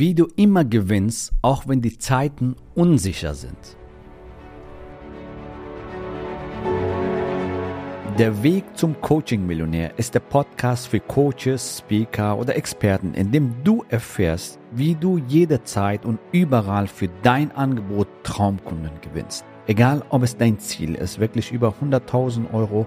wie du immer gewinnst, auch wenn die Zeiten unsicher sind. Der Weg zum Coaching-Millionär ist der Podcast für Coaches, Speaker oder Experten, in dem du erfährst, wie du jederzeit und überall für dein Angebot Traumkunden gewinnst. Egal, ob es dein Ziel ist, wirklich über 100.000 Euro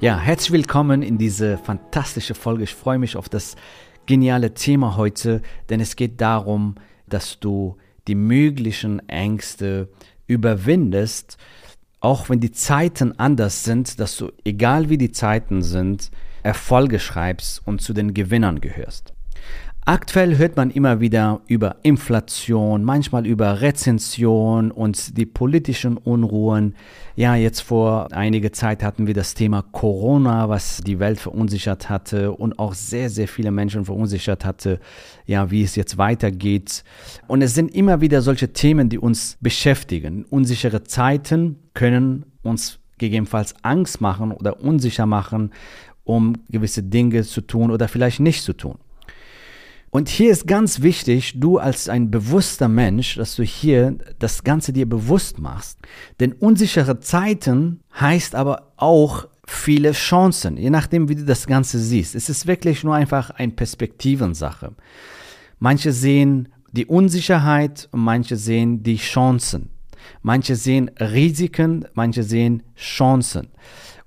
Ja, herzlich willkommen in diese fantastische Folge. Ich freue mich auf das geniale Thema heute, denn es geht darum, dass du die möglichen Ängste überwindest, auch wenn die Zeiten anders sind, dass du, egal wie die Zeiten sind, Erfolge schreibst und zu den Gewinnern gehörst. Aktuell hört man immer wieder über Inflation, manchmal über Rezension und die politischen Unruhen. Ja, jetzt vor einiger Zeit hatten wir das Thema Corona, was die Welt verunsichert hatte und auch sehr, sehr viele Menschen verunsichert hatte, ja, wie es jetzt weitergeht. Und es sind immer wieder solche Themen, die uns beschäftigen. Unsichere Zeiten können uns gegebenenfalls Angst machen oder unsicher machen, um gewisse Dinge zu tun oder vielleicht nicht zu tun. Und hier ist ganz wichtig, du als ein bewusster Mensch, dass du hier das Ganze dir bewusst machst. Denn unsichere Zeiten heißt aber auch viele Chancen, je nachdem, wie du das Ganze siehst. Es ist wirklich nur einfach eine Perspektivensache. Manche sehen die Unsicherheit und manche sehen die Chancen. Manche sehen Risiken, manche sehen Chancen.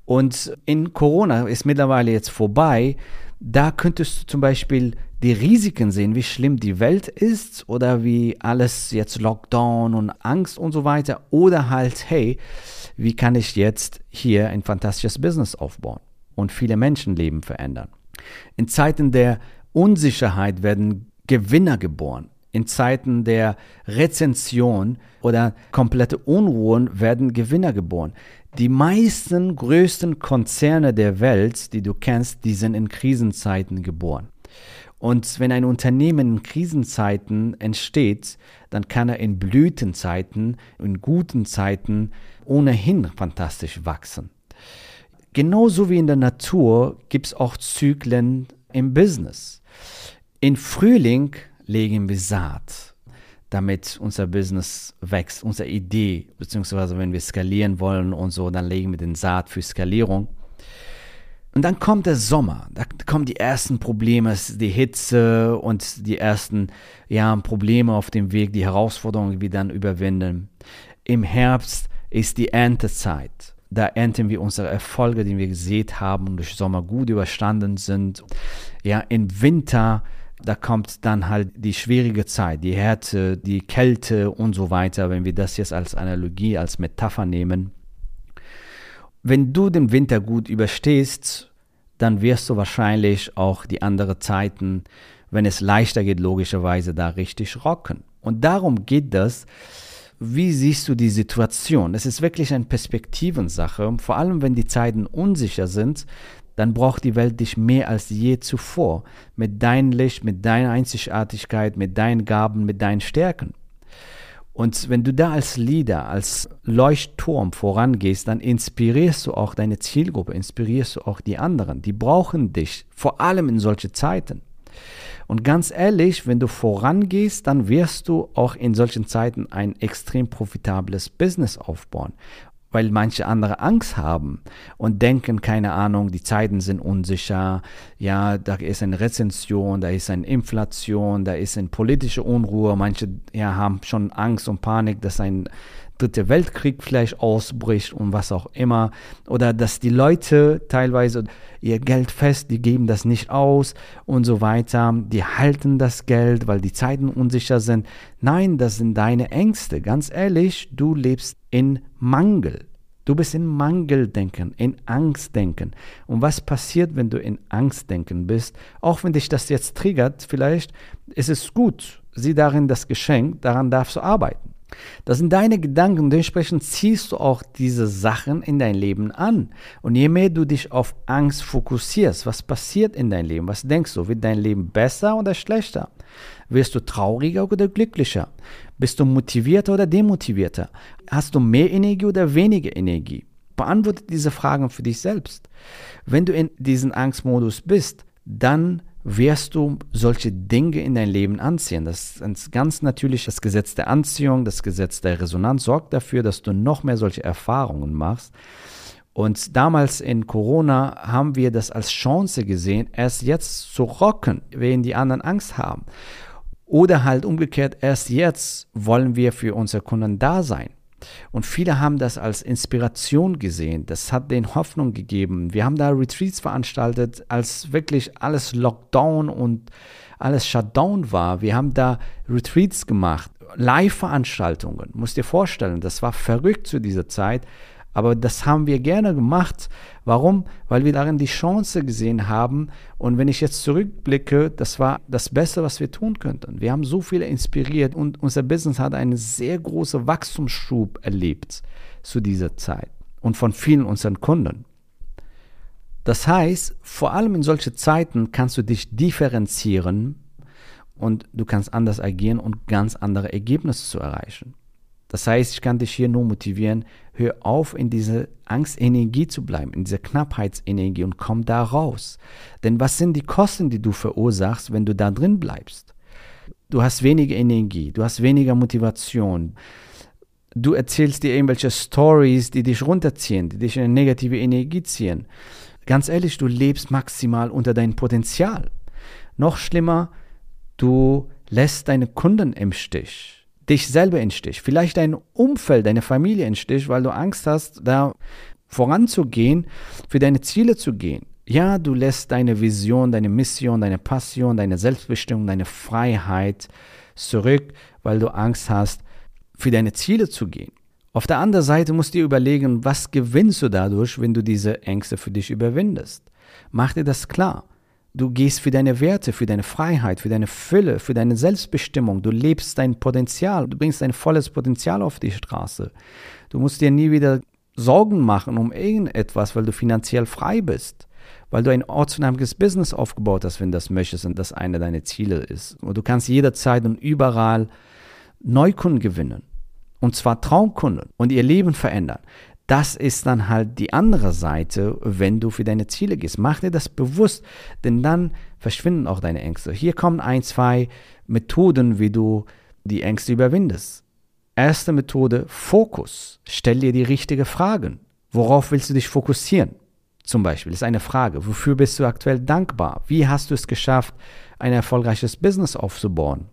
Und in Corona ist mittlerweile jetzt vorbei. Da könntest du zum Beispiel die Risiken sehen, wie schlimm die Welt ist oder wie alles jetzt Lockdown und Angst und so weiter oder halt, hey, wie kann ich jetzt hier ein fantastisches Business aufbauen und viele Menschenleben verändern. In Zeiten der Unsicherheit werden Gewinner geboren. In Zeiten der Rezension oder komplette Unruhen werden Gewinner geboren. Die meisten größten Konzerne der Welt, die du kennst, die sind in Krisenzeiten geboren. Und wenn ein Unternehmen in Krisenzeiten entsteht, dann kann er in Blütenzeiten, in guten Zeiten ohnehin fantastisch wachsen. Genauso wie in der Natur gibt es auch Zyklen im Business. In Frühling legen wir Saat, damit unser Business wächst, unsere Idee, beziehungsweise wenn wir skalieren wollen und so, dann legen wir den Saat für Skalierung. Und dann kommt der Sommer, da kommen die ersten Probleme, die Hitze und die ersten ja, Probleme auf dem Weg, die Herausforderungen, die wir dann überwinden. Im Herbst ist die Erntezeit. Da ernten wir unsere Erfolge, die wir gesehen haben und durch Sommer gut überstanden sind. Ja, im Winter, da kommt dann halt die schwierige Zeit, die Härte, die Kälte und so weiter, wenn wir das jetzt als Analogie, als Metapher nehmen. Wenn du den Winter gut überstehst, dann wirst du wahrscheinlich auch die anderen Zeiten, wenn es leichter geht, logischerweise da richtig rocken. Und darum geht das. Wie siehst du die Situation? Es ist wirklich eine Perspektivensache. Vor allem, wenn die Zeiten unsicher sind, dann braucht die Welt dich mehr als je zuvor. Mit deinem Licht, mit deiner Einzigartigkeit, mit deinen Gaben, mit deinen Stärken. Und wenn du da als Leader, als Leuchtturm vorangehst, dann inspirierst du auch deine Zielgruppe, inspirierst du auch die anderen. Die brauchen dich, vor allem in solche Zeiten. Und ganz ehrlich, wenn du vorangehst, dann wirst du auch in solchen Zeiten ein extrem profitables Business aufbauen weil manche andere Angst haben und denken, keine Ahnung, die Zeiten sind unsicher, ja, da ist eine Rezension, da ist eine Inflation, da ist eine politische Unruhe, manche ja, haben schon Angst und Panik, dass ein dritter Weltkrieg vielleicht ausbricht und was auch immer. Oder dass die Leute teilweise ihr Geld fest, die geben das nicht aus und so weiter. Die halten das Geld, weil die Zeiten unsicher sind. Nein, das sind deine Ängste. Ganz ehrlich, du lebst in Mangel. Du bist in Mangeldenken, in Angstdenken. Und was passiert, wenn du in Angstdenken bist? Auch wenn dich das jetzt triggert, vielleicht ist es gut. Sieh darin das Geschenk, daran darfst du arbeiten. Das sind deine Gedanken, dementsprechend ziehst du auch diese Sachen in dein Leben an. Und je mehr du dich auf Angst fokussierst, was passiert in deinem Leben? Was denkst du? Wird dein Leben besser oder schlechter? Wirst du trauriger oder glücklicher? Bist du motivierter oder demotivierter? Hast du mehr Energie oder weniger Energie? Beantworte diese Fragen für dich selbst. Wenn du in diesem Angstmodus bist, dann wirst du solche Dinge in dein Leben anziehen. Das ist ganz natürlich das Gesetz der Anziehung, das Gesetz der Resonanz sorgt dafür, dass du noch mehr solche Erfahrungen machst. Und damals in Corona haben wir das als Chance gesehen, erst jetzt zu rocken, wenn die anderen Angst haben. Oder halt umgekehrt, erst jetzt wollen wir für unsere Kunden da sein. Und viele haben das als Inspiration gesehen. Das hat denen Hoffnung gegeben. Wir haben da Retreats veranstaltet, als wirklich alles Lockdown und alles Shutdown war. Wir haben da Retreats gemacht, Live-Veranstaltungen. Musst dir vorstellen, das war verrückt zu dieser Zeit. Aber das haben wir gerne gemacht. Warum? Weil wir darin die Chance gesehen haben. Und wenn ich jetzt zurückblicke, das war das Beste, was wir tun könnten. Wir haben so viele inspiriert und unser Business hat einen sehr großen Wachstumsschub erlebt zu dieser Zeit und von vielen unseren Kunden. Das heißt, vor allem in solchen Zeiten kannst du dich differenzieren und du kannst anders agieren und ganz andere Ergebnisse zu erreichen. Das heißt, ich kann dich hier nur motivieren, hör auf, in diese Angstenergie zu bleiben, in dieser Knappheitsenergie und komm da raus. Denn was sind die Kosten, die du verursachst, wenn du da drin bleibst? Du hast weniger Energie, du hast weniger Motivation. Du erzählst dir irgendwelche Stories, die dich runterziehen, die dich in eine negative Energie ziehen. Ganz ehrlich, du lebst maximal unter deinem Potenzial. Noch schlimmer, du lässt deine Kunden im Stich dich selber in Stich, vielleicht dein Umfeld, deine Familie in Stich, weil du Angst hast, da voranzugehen, für deine Ziele zu gehen. Ja, du lässt deine Vision, deine Mission, deine Passion, deine Selbstbestimmung, deine Freiheit zurück, weil du Angst hast, für deine Ziele zu gehen. Auf der anderen Seite musst du dir überlegen, was gewinnst du dadurch, wenn du diese Ängste für dich überwindest. Mach dir das klar. Du gehst für deine Werte, für deine Freiheit, für deine Fülle, für deine Selbstbestimmung. Du lebst dein Potenzial. Du bringst dein volles Potenzial auf die Straße. Du musst dir nie wieder Sorgen machen um irgendetwas, weil du finanziell frei bist. Weil du ein ortsunabhängiges Business aufgebaut hast, wenn du das möchtest und das eine deiner Ziele ist. Und du kannst jederzeit und überall Neukunden gewinnen. Und zwar Traumkunden und ihr Leben verändern. Das ist dann halt die andere Seite, wenn du für deine Ziele gehst. Mach dir das bewusst, denn dann verschwinden auch deine Ängste. Hier kommen ein, zwei Methoden, wie du die Ängste überwindest. Erste Methode, Fokus. Stell dir die richtigen Fragen. Worauf willst du dich fokussieren? Zum Beispiel ist eine Frage. Wofür bist du aktuell dankbar? Wie hast du es geschafft, ein erfolgreiches Business aufzubauen?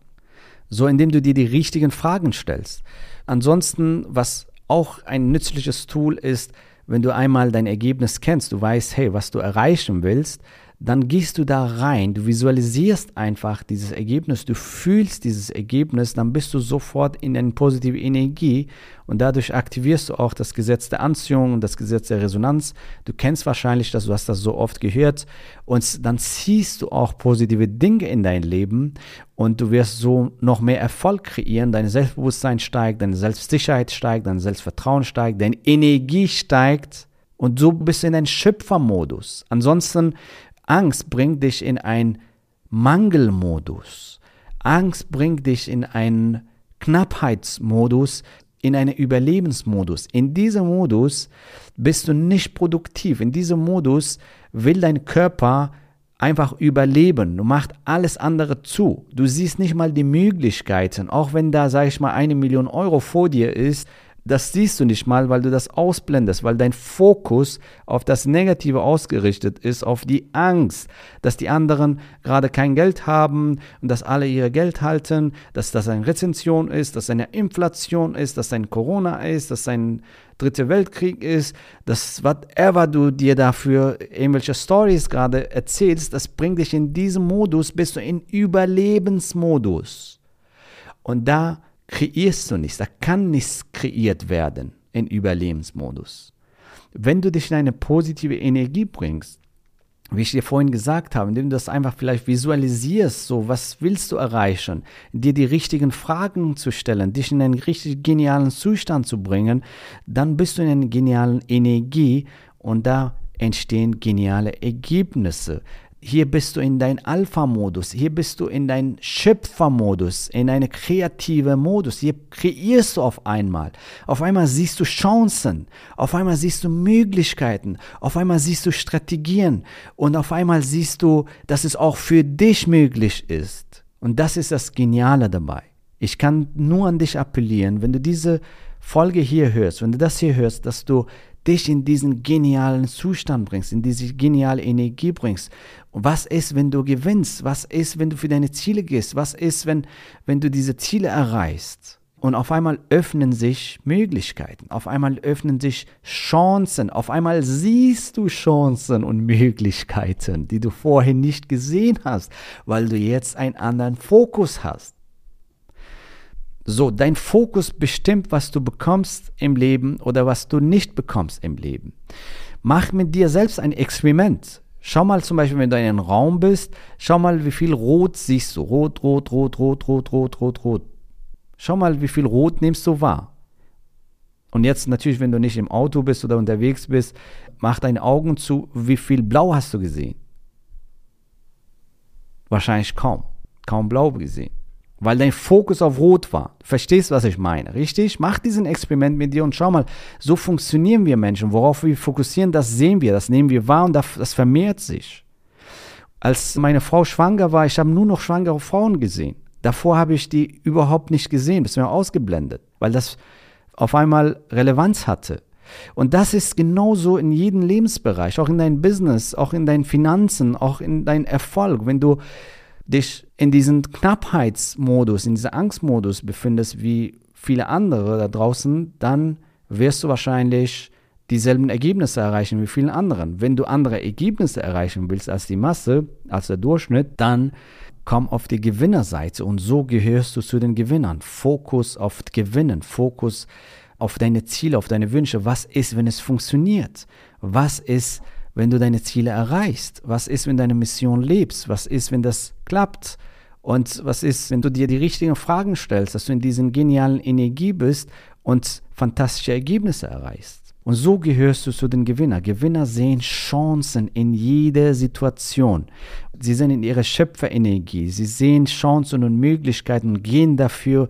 So, indem du dir die richtigen Fragen stellst. Ansonsten, was auch ein nützliches Tool ist, wenn du einmal dein Ergebnis kennst, du weißt, hey, was du erreichen willst, dann gehst du da rein, du visualisierst einfach dieses Ergebnis, du fühlst dieses Ergebnis, dann bist du sofort in eine positive Energie und dadurch aktivierst du auch das Gesetz der Anziehung und das Gesetz der Resonanz. Du kennst wahrscheinlich das, du hast das so oft gehört und dann ziehst du auch positive Dinge in dein Leben und du wirst so noch mehr Erfolg kreieren, dein Selbstbewusstsein steigt, deine Selbstsicherheit steigt, dein Selbstvertrauen steigt, deine Energie steigt und so bist du in einen Schöpfermodus. Ansonsten Angst bringt dich in einen Mangelmodus. Angst bringt dich in einen Knappheitsmodus, in einen Überlebensmodus. In diesem Modus bist du nicht produktiv. In diesem Modus will dein Körper einfach überleben. Du machst alles andere zu. Du siehst nicht mal die Möglichkeiten. Auch wenn da, sage ich mal, eine Million Euro vor dir ist, das siehst du nicht mal, weil du das ausblendest, weil dein Fokus auf das Negative ausgerichtet ist, auf die Angst, dass die anderen gerade kein Geld haben und dass alle ihr Geld halten, dass das eine Rezension ist, dass eine Inflation ist, dass ein Corona ist, dass ein dritter Weltkrieg ist, dass whatever du dir dafür irgendwelche Stories gerade erzählst, das bringt dich in diesen Modus, bist du in Überlebensmodus. Und da kreierst du nichts, da kann nichts kreiert werden in Überlebensmodus. wenn du dich in eine positive Energie bringst, wie ich dir vorhin gesagt habe, indem du das einfach vielleicht visualisierst, so was willst du erreichen, dir die richtigen Fragen zu stellen, dich in einen richtig genialen Zustand zu bringen, dann bist du in einer genialen Energie und da entstehen geniale Ergebnisse. Hier bist du in dein Alpha-Modus, hier bist du in dein Schöpfer-Modus, in eine kreative Modus. Hier kreierst du auf einmal. Auf einmal siehst du Chancen, auf einmal siehst du Möglichkeiten, auf einmal siehst du Strategien und auf einmal siehst du, dass es auch für dich möglich ist. Und das ist das Geniale dabei. Ich kann nur an dich appellieren, wenn du diese Folge hier hörst, wenn du das hier hörst, dass du dich in diesen genialen Zustand bringst, in diese geniale Energie bringst. Und was ist, wenn du gewinnst? Was ist, wenn du für deine Ziele gehst? Was ist, wenn, wenn du diese Ziele erreichst? Und auf einmal öffnen sich Möglichkeiten, auf einmal öffnen sich Chancen, auf einmal siehst du Chancen und Möglichkeiten, die du vorher nicht gesehen hast, weil du jetzt einen anderen Fokus hast. So, dein Fokus bestimmt, was du bekommst im Leben oder was du nicht bekommst im Leben. Mach mit dir selbst ein Experiment. Schau mal zum Beispiel, wenn du in einem Raum bist, schau mal, wie viel Rot siehst du. Rot, rot, rot, rot, rot, rot, rot, rot. Schau mal, wie viel Rot nimmst du wahr. Und jetzt natürlich, wenn du nicht im Auto bist oder unterwegs bist, mach deine Augen zu, wie viel Blau hast du gesehen? Wahrscheinlich kaum. Kaum Blau gesehen weil dein Fokus auf Rot war. Verstehst, was ich meine, richtig? Mach diesen Experiment mit dir und schau mal, so funktionieren wir Menschen. Worauf wir fokussieren, das sehen wir, das nehmen wir wahr und das vermehrt sich. Als meine Frau schwanger war, ich habe nur noch schwangere Frauen gesehen. Davor habe ich die überhaupt nicht gesehen, das mir ausgeblendet, weil das auf einmal Relevanz hatte. Und das ist genauso in jedem Lebensbereich, auch in deinem Business, auch in deinen Finanzen, auch in deinem Erfolg. Wenn du dich in diesem Knappheitsmodus, in diesem Angstmodus befindest wie viele andere da draußen, dann wirst du wahrscheinlich dieselben Ergebnisse erreichen wie vielen anderen. Wenn du andere Ergebnisse erreichen willst als die Masse, als der Durchschnitt, dann komm auf die Gewinnerseite und so gehörst du zu den Gewinnern. Fokus auf Gewinnen, Fokus auf deine Ziele, auf deine Wünsche. Was ist, wenn es funktioniert? Was ist, wenn du deine Ziele erreichst? Was ist, wenn deine Mission lebst? Was ist, wenn das klappt? Und was ist, wenn du dir die richtigen Fragen stellst, dass du in diesen genialen Energie bist und fantastische Ergebnisse erreichst? Und so gehörst du zu den Gewinnern. Gewinner sehen Chancen in jeder Situation. Sie sind in ihrer Schöpferenergie. Sie sehen Chancen und Möglichkeiten gehen dafür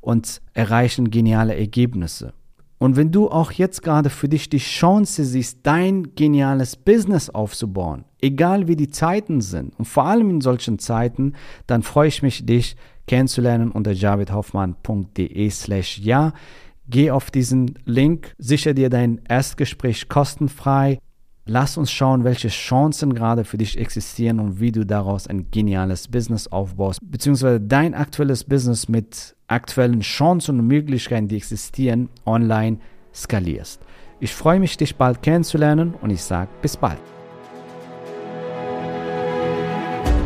und erreichen geniale Ergebnisse. Und wenn du auch jetzt gerade für dich die Chance siehst, dein geniales Business aufzubauen, egal wie die Zeiten sind und vor allem in solchen Zeiten, dann freue ich mich, dich kennenzulernen unter javidhoffmann.de slash ja. Geh auf diesen Link, sicher dir dein Erstgespräch kostenfrei. Lass uns schauen, welche Chancen gerade für dich existieren und wie du daraus ein geniales Business aufbaust, beziehungsweise dein aktuelles Business mit aktuellen Chancen und Möglichkeiten, die existieren, online skalierst. Ich freue mich, dich bald kennenzulernen und ich sage bis bald.